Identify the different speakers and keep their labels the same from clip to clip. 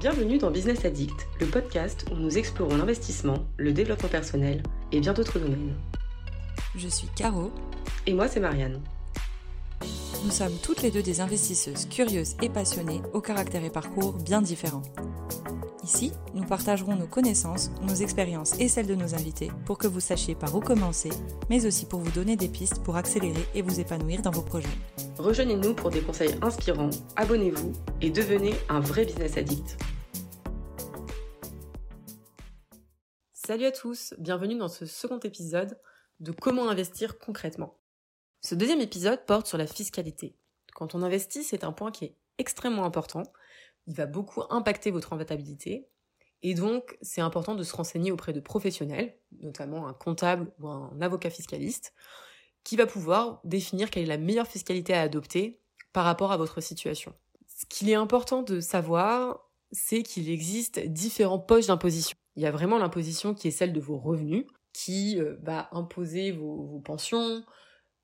Speaker 1: Bienvenue dans Business Addict, le podcast où nous explorons l'investissement, le développement personnel et bien d'autres domaines.
Speaker 2: Je suis Caro.
Speaker 1: Et moi, c'est Marianne.
Speaker 2: Nous sommes toutes les deux des investisseuses curieuses et passionnées, au caractère et parcours bien différents. Ici, nous partagerons nos connaissances, nos expériences et celles de nos invités pour que vous sachiez par où commencer, mais aussi pour vous donner des pistes pour accélérer et vous épanouir dans vos projets.
Speaker 1: Rejoignez-nous pour des conseils inspirants, abonnez-vous et devenez un vrai business addict. Salut à tous, bienvenue dans ce second épisode de Comment investir concrètement. Ce deuxième épisode porte sur la fiscalité. Quand on investit, c'est un point qui est extrêmement important. Il va beaucoup impacter votre rentabilité. Et donc, c'est important de se renseigner auprès de professionnels, notamment un comptable ou un avocat fiscaliste, qui va pouvoir définir quelle est la meilleure fiscalité à adopter par rapport à votre situation. Ce qu'il est important de savoir, c'est qu'il existe différents poches d'imposition. Il y a vraiment l'imposition qui est celle de vos revenus, qui euh, va imposer vos, pensions,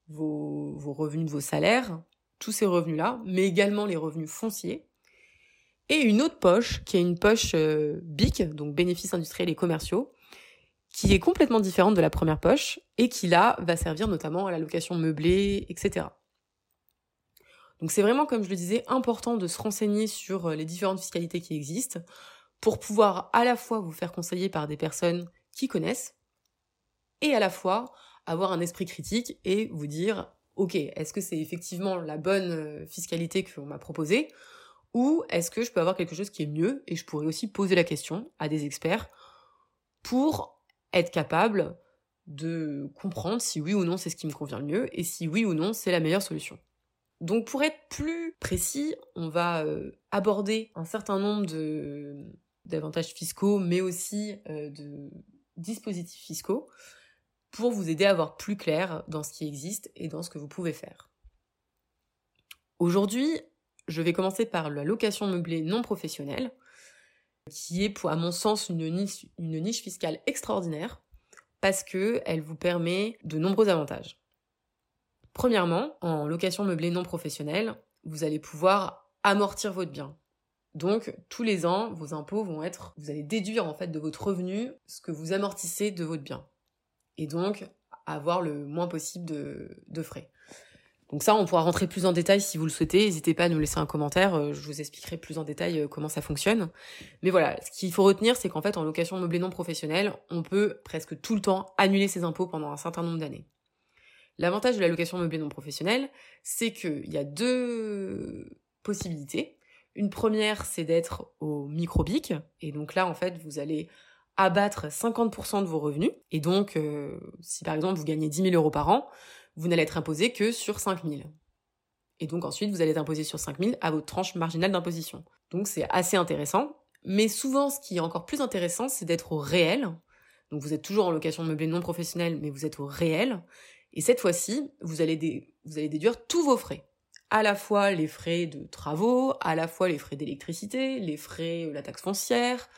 Speaker 1: vos, revenus de vos salaires, tous ces revenus-là, mais également les revenus fonciers. Et une autre poche, qui est une poche euh, BIC, donc bénéfices industriels et commerciaux, qui est complètement différente de la première poche, et qui là va servir notamment à la location meublée, etc. Donc c'est vraiment, comme je le disais, important de se renseigner sur euh, les différentes fiscalités qui existent, pour pouvoir à la fois vous faire conseiller par des personnes qui connaissent et à la fois avoir un esprit critique et vous dire ok est-ce que c'est effectivement la bonne euh, fiscalité qu'on m'a proposée ou est-ce que je peux avoir quelque chose qui est mieux et je pourrais aussi poser la question à des experts pour être capable de comprendre si oui ou non c'est ce qui me convient le mieux et si oui ou non c'est la meilleure solution. Donc pour être plus précis, on va euh, aborder un certain nombre de d'avantages fiscaux, mais aussi euh, de dispositifs fiscaux pour vous aider à voir plus clair dans ce qui existe et dans ce que vous pouvez faire. Aujourd'hui, je vais commencer par la location meublée non professionnelle, qui est, à mon sens, une niche, fiscale extraordinaire parce qu'elle vous permet de nombreux avantages. Premièrement, en location meublée non professionnelle, vous allez pouvoir amortir votre bien. Donc, tous les ans, vos impôts vont être, vous allez déduire en fait de votre revenu ce que vous amortissez de votre bien. Et donc, avoir le moins possible de, frais. Donc ça, on pourra rentrer plus en détail si vous le souhaitez. N'hésitez pas à nous laisser un commentaire. Euh, je vous expliquerai plus en détail euh, comment ça fonctionne. Mais voilà, ce qu'il faut retenir, c'est qu'en fait, en location meublée non professionnelle, on peut presque tout le temps annuler ses impôts pendant un certain nombre d'années. L'avantage de la location meublée non professionnelle, c'est qu'il y a deux possibilités. Une première, c'est d'être au microbic. Et donc là, en fait, vous allez abattre 50% de vos revenus. Et donc, euh, si par exemple vous gagnez 10 000 euros par an, vous n'allez être imposé que sur 5 000. Et donc ensuite, vous allez être imposé sur 5 000 à votre tranche marginale d'imposition. Donc c'est assez intéressant. Mais souvent, ce qui est encore plus intéressant, c'est d'être au réel. Donc vous êtes toujours en location meublée non professionnelle, mais vous êtes au réel. Et cette fois-ci, vous allez, déduire tous vos frais à la fois les frais de travaux, à la fois les frais d'électricité, les frais, euh, la taxe foncière.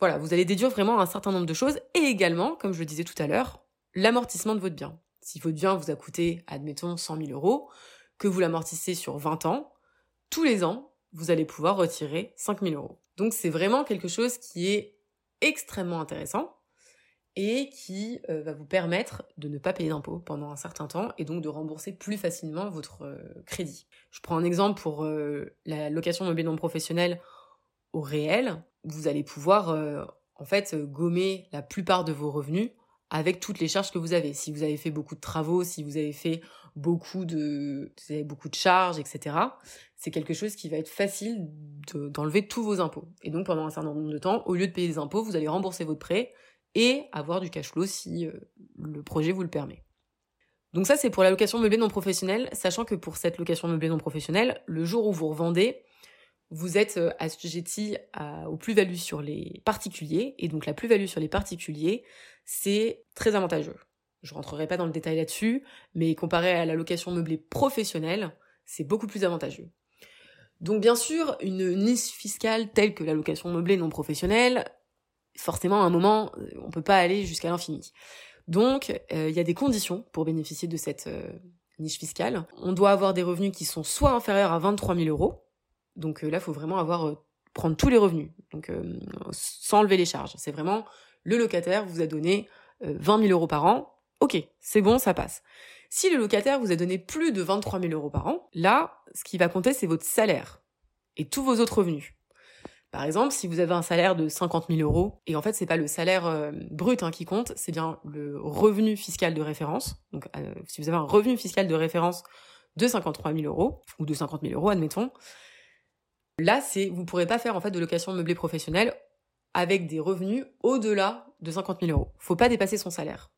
Speaker 1: Voilà, vous allez déduire vraiment un certain nombre de choses et également, comme je le disais tout à l'heure, l'amortissement de votre bien. Si votre bien vous a coûté, admettons, 100 000 euros, que vous l'amortissez sur 20 ans, tous les ans, vous allez pouvoir retirer 5 000 euros. Donc c'est vraiment quelque chose qui est extrêmement intéressant et qui euh, va vous permettre de ne pas payer d'impôts pendant un certain temps et donc de rembourser plus facilement votre euh, crédit. Je prends un exemple pour euh, la location meublée non professionnelle au réel. Vous allez pouvoir en fait gommer la plupart de vos revenus avec toutes les charges que vous avez. Si vous avez fait beaucoup de travaux, si vous avez fait beaucoup de, vous avez beaucoup de charges, etc. C'est quelque chose qui va être facile d'enlever tous vos impôts. Et donc pendant un certain nombre de temps, au lieu de payer des impôts, vous allez rembourser votre prêt et avoir du cash flow si euh, le projet vous le permet. Donc ça, c'est pour la location meublée non professionnelle, sachant que pour cette location meublée non professionnelle, le jour où vous revendez, vous êtes euh, assujetti aux plus-values sur les particuliers, et donc la plus-value sur les particuliers, c'est très avantageux. Je rentrerai pas dans le détail là-dessus, mais comparé à la location meublée professionnelle, c'est beaucoup plus avantageux. Donc bien sûr, une niche fiscale telle que la location meublée non professionnelle, forcément, à un moment, euh, on peut pas aller jusqu'à l'infini. Donc, euh, il y a des conditions pour bénéficier de cette niche fiscale. On doit avoir des revenus qui sont soit inférieurs à 23 000 euros. Donc là, il faut vraiment avoir prendre tous les revenus, donc sans enlever les charges. C'est vraiment le locataire vous a donné 20 000 euros par an, ok, c'est bon, ça passe. Si le locataire vous a donné plus de 23 000 euros par an, là, ce qui va compter, c'est votre salaire et tous vos autres revenus. Par exemple, si vous avez un salaire de 50 000 euros, et en fait, c'est pas le salaire euh, brut hein, qui compte, c'est bien le revenu fiscal de référence. Donc, euh, si vous avez un revenu fiscal de référence de 53 000 euros, ou de 50 000 euros, admettons, là, c'est, vous pourrez pas faire, en fait, de location meublée professionnelle avec des revenus au-delà de 50 000 euros. Faut pas dépasser son salaire.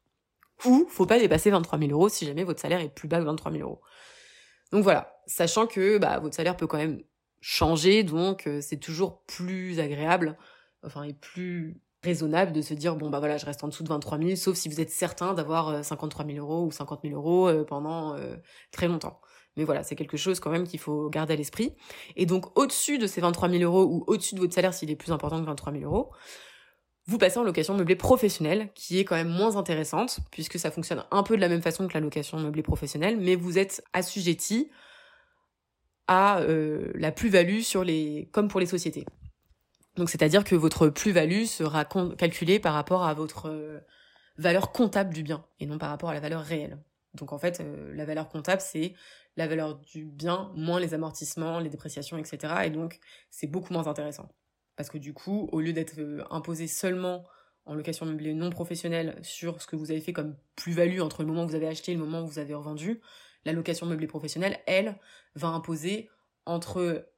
Speaker 1: Ou, faut pas dépasser 23 000 euros si jamais votre salaire est plus bas que 23 000 euros. Donc voilà, sachant que bah, votre salaire peut quand même changer, donc euh, c'est toujours plus agréable, enfin et plus raisonnable de se dire bon bah voilà je reste en dessous de 23 000 sauf si vous êtes certain d'avoir 53 euh, 000 euros ou 50 000 euros euh, pendant très longtemps. Mais voilà, c'est quelque chose quand même qu'il faut garder à l'esprit. Et donc au-dessus de ces 23 000 euros ou au-dessus de votre salaire s'il est plus important que 23 000 euros, vous passez en location meublée professionnelle, qui est quand même moins intéressante, puisque ça fonctionne un peu de la même façon que la location meublée professionnelle, mais vous êtes assujetti à euh, la plus-value sur les, comme pour les sociétés. Donc c'est-à-dire que votre plus-value sera calculée par rapport à votre euh, valeur comptable du bien et non par rapport à la valeur réelle. Donc en fait, euh, la valeur comptable c'est la valeur du bien moins les amortissements, les dépréciations, etc. Et donc c'est beaucoup moins intéressant parce que du coup, au lieu d'être imposé seulement en location meublée non professionnelle sur ce que vous avez fait comme plus-value entre le moment où vous avez acheté et le moment où vous avez revendu, la location meublée professionnelle, elle, va imposer entre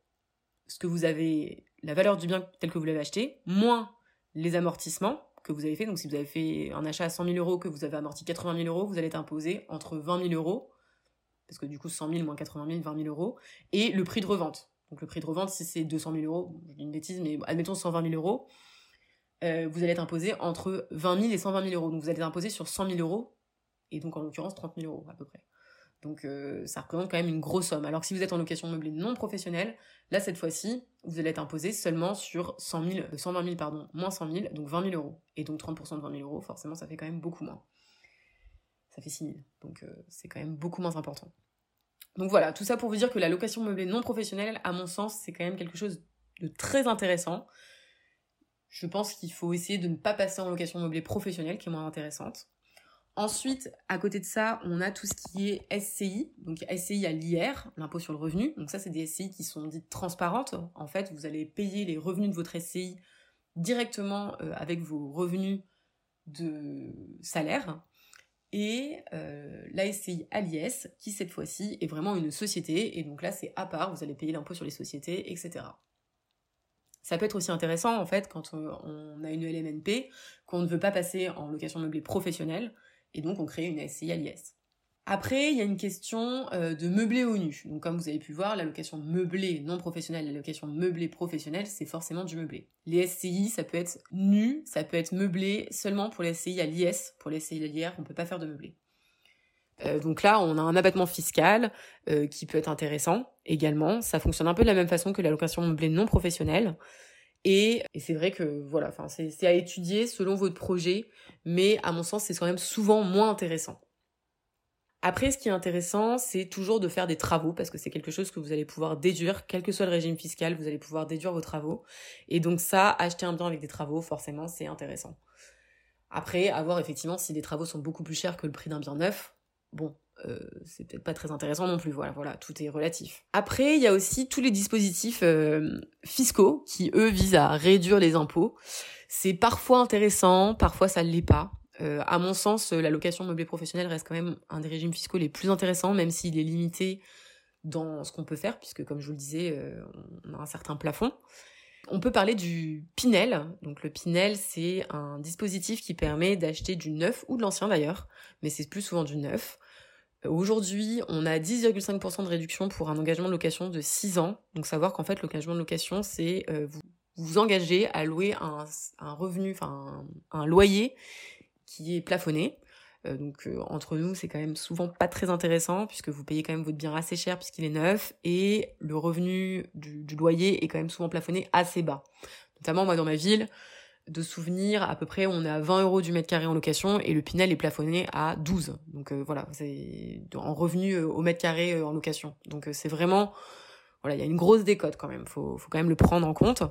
Speaker 1: ce que vous avez, la valeur du bien tel que vous l'avez acheté, moins les amortissements que vous avez fait. Donc si vous avez fait un achat à 100 000 euros, que vous avez amorti 80 000 euros, vous allez être imposé entre 20 000 euros, parce que du coup 100 000 moins 80 000, 20 000 euros, et le prix de revente. Donc le prix de revente, si c'est 200 000 euros, je dis une bêtise, mais admettons 120 000 euros, euh, vous allez être imposé entre 20 000 et 120 000 euros. Donc vous allez être imposé sur 100 000 euros, et donc en l'occurrence 30 000 euros à peu près. Donc euh, ça représente quand même une grosse somme. Alors si vous êtes en location meublée non professionnelle, là cette fois-ci, vous allez être imposé seulement sur 100 000, 120 000 pardon, moins 100 000, donc 20 000 euros. Et donc 30% de 20 000 euros, forcément ça fait quand même beaucoup moins. Ça fait 6 000, donc euh, c'est quand même beaucoup moins important. Donc voilà, tout ça pour vous dire que la location meublée non professionnelle, à mon sens, c'est quand même quelque chose de très intéressant. Je pense qu'il faut essayer de ne pas passer en location meublée professionnelle, qui est moins intéressante. Ensuite, à côté de ça, on a tout ce qui est SCI. Donc SCI à l'IR, l'impôt sur le revenu. Donc ça, c'est des SCI qui sont dites transparentes. En fait, vous allez payer les revenus de votre SCI directement euh, avec vos revenus de salaire. Et euh, la SCI à qui cette fois-ci est vraiment une société. Et donc là, c'est à part, vous allez payer l'impôt sur les sociétés, etc. Ça peut être aussi intéressant, en fait, quand on a une LMNP, qu'on ne veut pas passer en location meublée professionnelle, et donc on crée une SCI à. Après, il y a une question euh, de meublé au nu. Donc comme vous avez pu voir, la location meublée non professionnelle, la location meublée professionnelle, c'est forcément du meublé. Les SCI, ça peut être nu, ça peut être meublé seulement pour les SCI à l'IS. Pour les SCI à l'IR, on peut pas faire de meublé. Euh, donc là, on a un abattement fiscal euh, qui peut être intéressant également. Ça fonctionne un peu de la même façon que la location meublée non professionnelle. Et, c'est vrai que voilà, c'est à étudier selon votre projet, mais à mon sens c'est quand même souvent moins intéressant. Après, ce qui est intéressant, c'est toujours de faire des travaux, parce que c'est quelque chose que vous allez pouvoir déduire, quel que soit le régime fiscal, vous allez pouvoir déduire vos travaux. Et donc ça, acheter un bien avec des travaux, forcément, c'est intéressant. Après, à voir effectivement si les travaux sont beaucoup plus chers que le prix d'un bien neuf. Bon, euh, c'est peut-être pas très intéressant non plus. Voilà, voilà, tout est relatif. Après, il y a aussi tous les dispositifs euh, fiscaux qui, eux, visent à réduire les impôts. C'est parfois intéressant, parfois ça ne l'est pas. Euh, à mon sens, la location meublée professionnelle reste quand même un des régimes fiscaux les plus intéressants, même s'il est limité dans ce qu'on peut faire, puisque comme je vous le disais, on a un certain plafond. On peut parler du Pinel. Donc le Pinel, c'est un dispositif qui permet d'acheter du neuf ou de l'ancien d'ailleurs, mais c'est plus souvent du neuf, Aujourd'hui, on a 10,5% de réduction pour un engagement de location de 6 ans. Donc savoir qu'en fait, l'engagement de location, c'est euh, vous vous engagez à louer un, revenu, enfin un, loyer qui est plafonné. Euh, donc euh, entre nous, c'est quand même souvent pas très intéressant puisque vous payez quand même votre bien assez cher puisqu'il est neuf et le revenu du, loyer est quand même souvent plafonné assez bas. Notamment moi dans ma ville, de souvenirs, à peu près, on est à 20 euros du mètre carré en location et le Pinel est plafonné à 12. Donc euh, voilà, c'est en revenu au mètre carré en location. Donc c'est vraiment, voilà, il y a une grosse décote quand même. Faut, faut quand même le prendre en compte.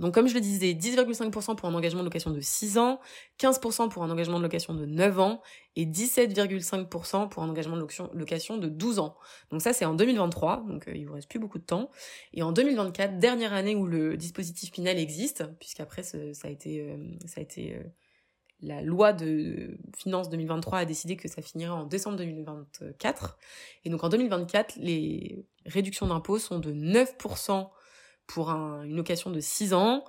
Speaker 1: Donc comme je le disais, 10,5% pour un engagement de location de 6 ans, 15% pour un engagement de location de 9 ans et 17,5% pour un engagement de location de 12 ans. Donc ça c'est en 2023, donc euh, il vous reste plus beaucoup de temps. Et en 2024, dernière année où le dispositif Pinel existe, puisqu'après ça a été, euh, ça a été euh, la loi de finances 2023 a décidé que ça finirait en décembre 2024. Et donc en 2024, les réductions d'impôts sont de 9% pour une location de 6 ans,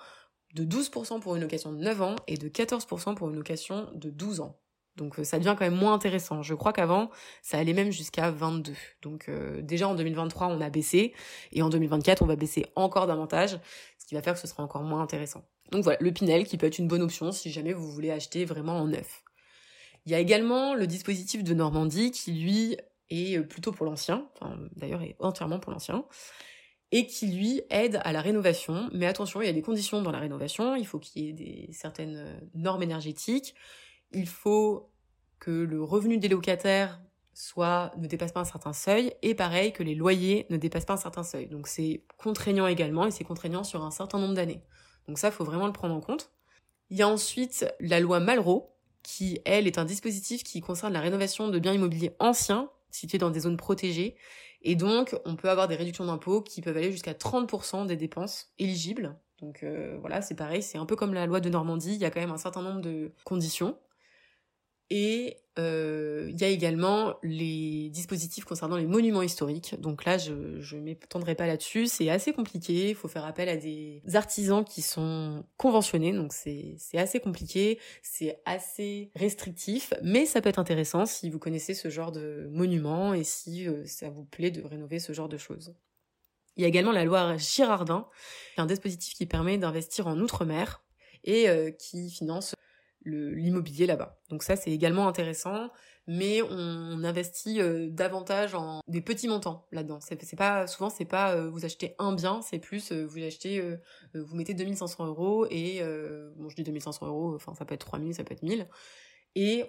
Speaker 1: de 12% pour une location de 9 ans et de 14% pour une location de 12 ans. Donc euh, ça devient quand même moins intéressant. Je crois qu'avant, ça allait même jusqu'à 22. Donc euh, déjà en 2023, on a baissé et en 2024, on va baisser encore davantage, ce qui va faire que ce sera encore moins intéressant. Donc voilà, le Pinel qui peut être une bonne option si jamais vous voulez acheter vraiment en neuf. Il y a également le dispositif de Normandie qui lui est plutôt pour l'ancien, enfin d'ailleurs est entièrement pour l'ancien, et qui lui aide à la rénovation. Mais attention, il y a des conditions dans la rénovation. Il faut qu'il y ait certaines euh, normes énergétiques. Il faut que le revenu des locataires soit ne dépasse pas un certain seuil et pareil que les loyers ne dépassent pas un certain seuil. Donc c'est contraignant également et c'est contraignant sur un certain nombre d'années. Donc ça, faut vraiment le prendre en compte. Il y a ensuite la loi Malraux qui, elle, est un dispositif qui concerne la rénovation de biens immobiliers anciens situés dans des zones protégées et donc, on peut avoir des réductions d'impôts qui peuvent aller jusqu'à 30% des dépenses éligibles. Donc euh, voilà, c'est pareil, c'est un peu comme la loi de Normandie, il y a quand même un certain nombre de conditions. Et euh, il y a également les dispositifs concernant les monuments historiques. Donc là, je ne m'étendrai pas là-dessus. C'est assez compliqué. Il faut faire appel à des artisans qui sont conventionnés. Donc c'est assez compliqué. C'est assez restrictif. Mais ça peut être intéressant si vous connaissez ce genre de monuments et si euh, ça vous plaît de rénover ce genre de choses. Il y a également la loi Girardin, un dispositif qui permet d'investir en Outre-mer et euh, qui finance l'immobilier là-bas. Donc ça c'est également intéressant, mais on investit euh, davantage en des petits montants là-dedans. C'est pas souvent c'est pas euh, vous achetez un bien, c'est plus euh, vous achetez vous mettez 2500 euros et bon je dis 2500 euros, enfin ça peut être 3000, ça peut être 1000 et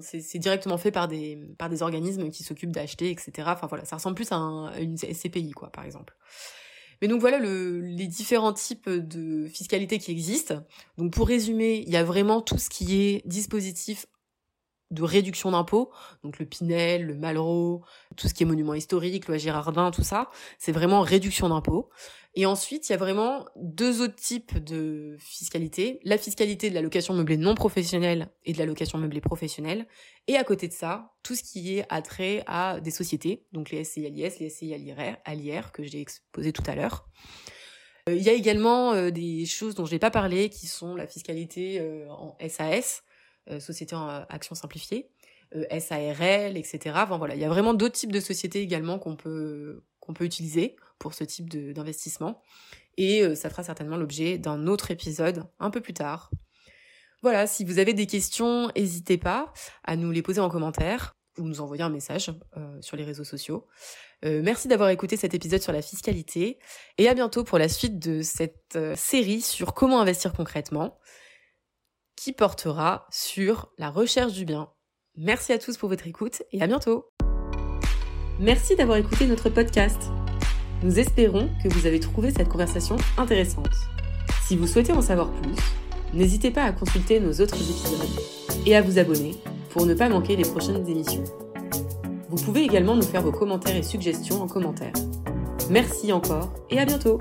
Speaker 1: c'est directement fait par des par des organismes qui s'occupent d'acheter etc. Enfin voilà ça ressemble plus à, à une SCPI quoi par exemple. Mais donc voilà le, les différents types de fiscalité qui existent. Donc pour résumer, il y a vraiment tout ce qui est dispositif de réduction d'impôts, donc le Pinel, le Malraux, tout ce qui est monument historique, loi Girardin, tout ça, c'est vraiment réduction d'impôts. Et ensuite, il y a vraiment deux autres types de fiscalité. La fiscalité de la location meublée non professionnelle et de la location meublée professionnelle. Et à côté de ça, tout ce qui est attrait à des sociétés, donc les SCI LIS, les SCI l'IR, que j'ai exposé tout à l'heure. Euh, il y a également euh, des choses dont je n'ai pas parlé, qui sont la fiscalité euh, en SAS, Société en Action Simplifiée, SARL, etc. Enfin voilà, il y a vraiment d'autres types de sociétés également qu'on peut qu'on peut utiliser pour ce type d'investissement. Et euh, ça fera certainement l'objet d'un autre épisode un peu plus tard. Voilà, si vous avez des questions, n'hésitez pas à nous les poser en commentaire ou nous envoyer un message euh, sur les réseaux sociaux. Euh, merci d'avoir écouté cet épisode sur la fiscalité et à bientôt pour la suite de cette série sur comment investir concrètement qui portera sur la recherche du bien. Merci à tous pour votre écoute et à bientôt. Merci d'avoir écouté notre podcast. Nous espérons que vous avez trouvé cette conversation intéressante. Si vous souhaitez en savoir plus, n'hésitez pas à consulter nos autres épisodes et à vous abonner pour ne pas manquer les prochaines émissions. Vous pouvez également nous faire vos commentaires et suggestions en commentaire. Merci encore et à bientôt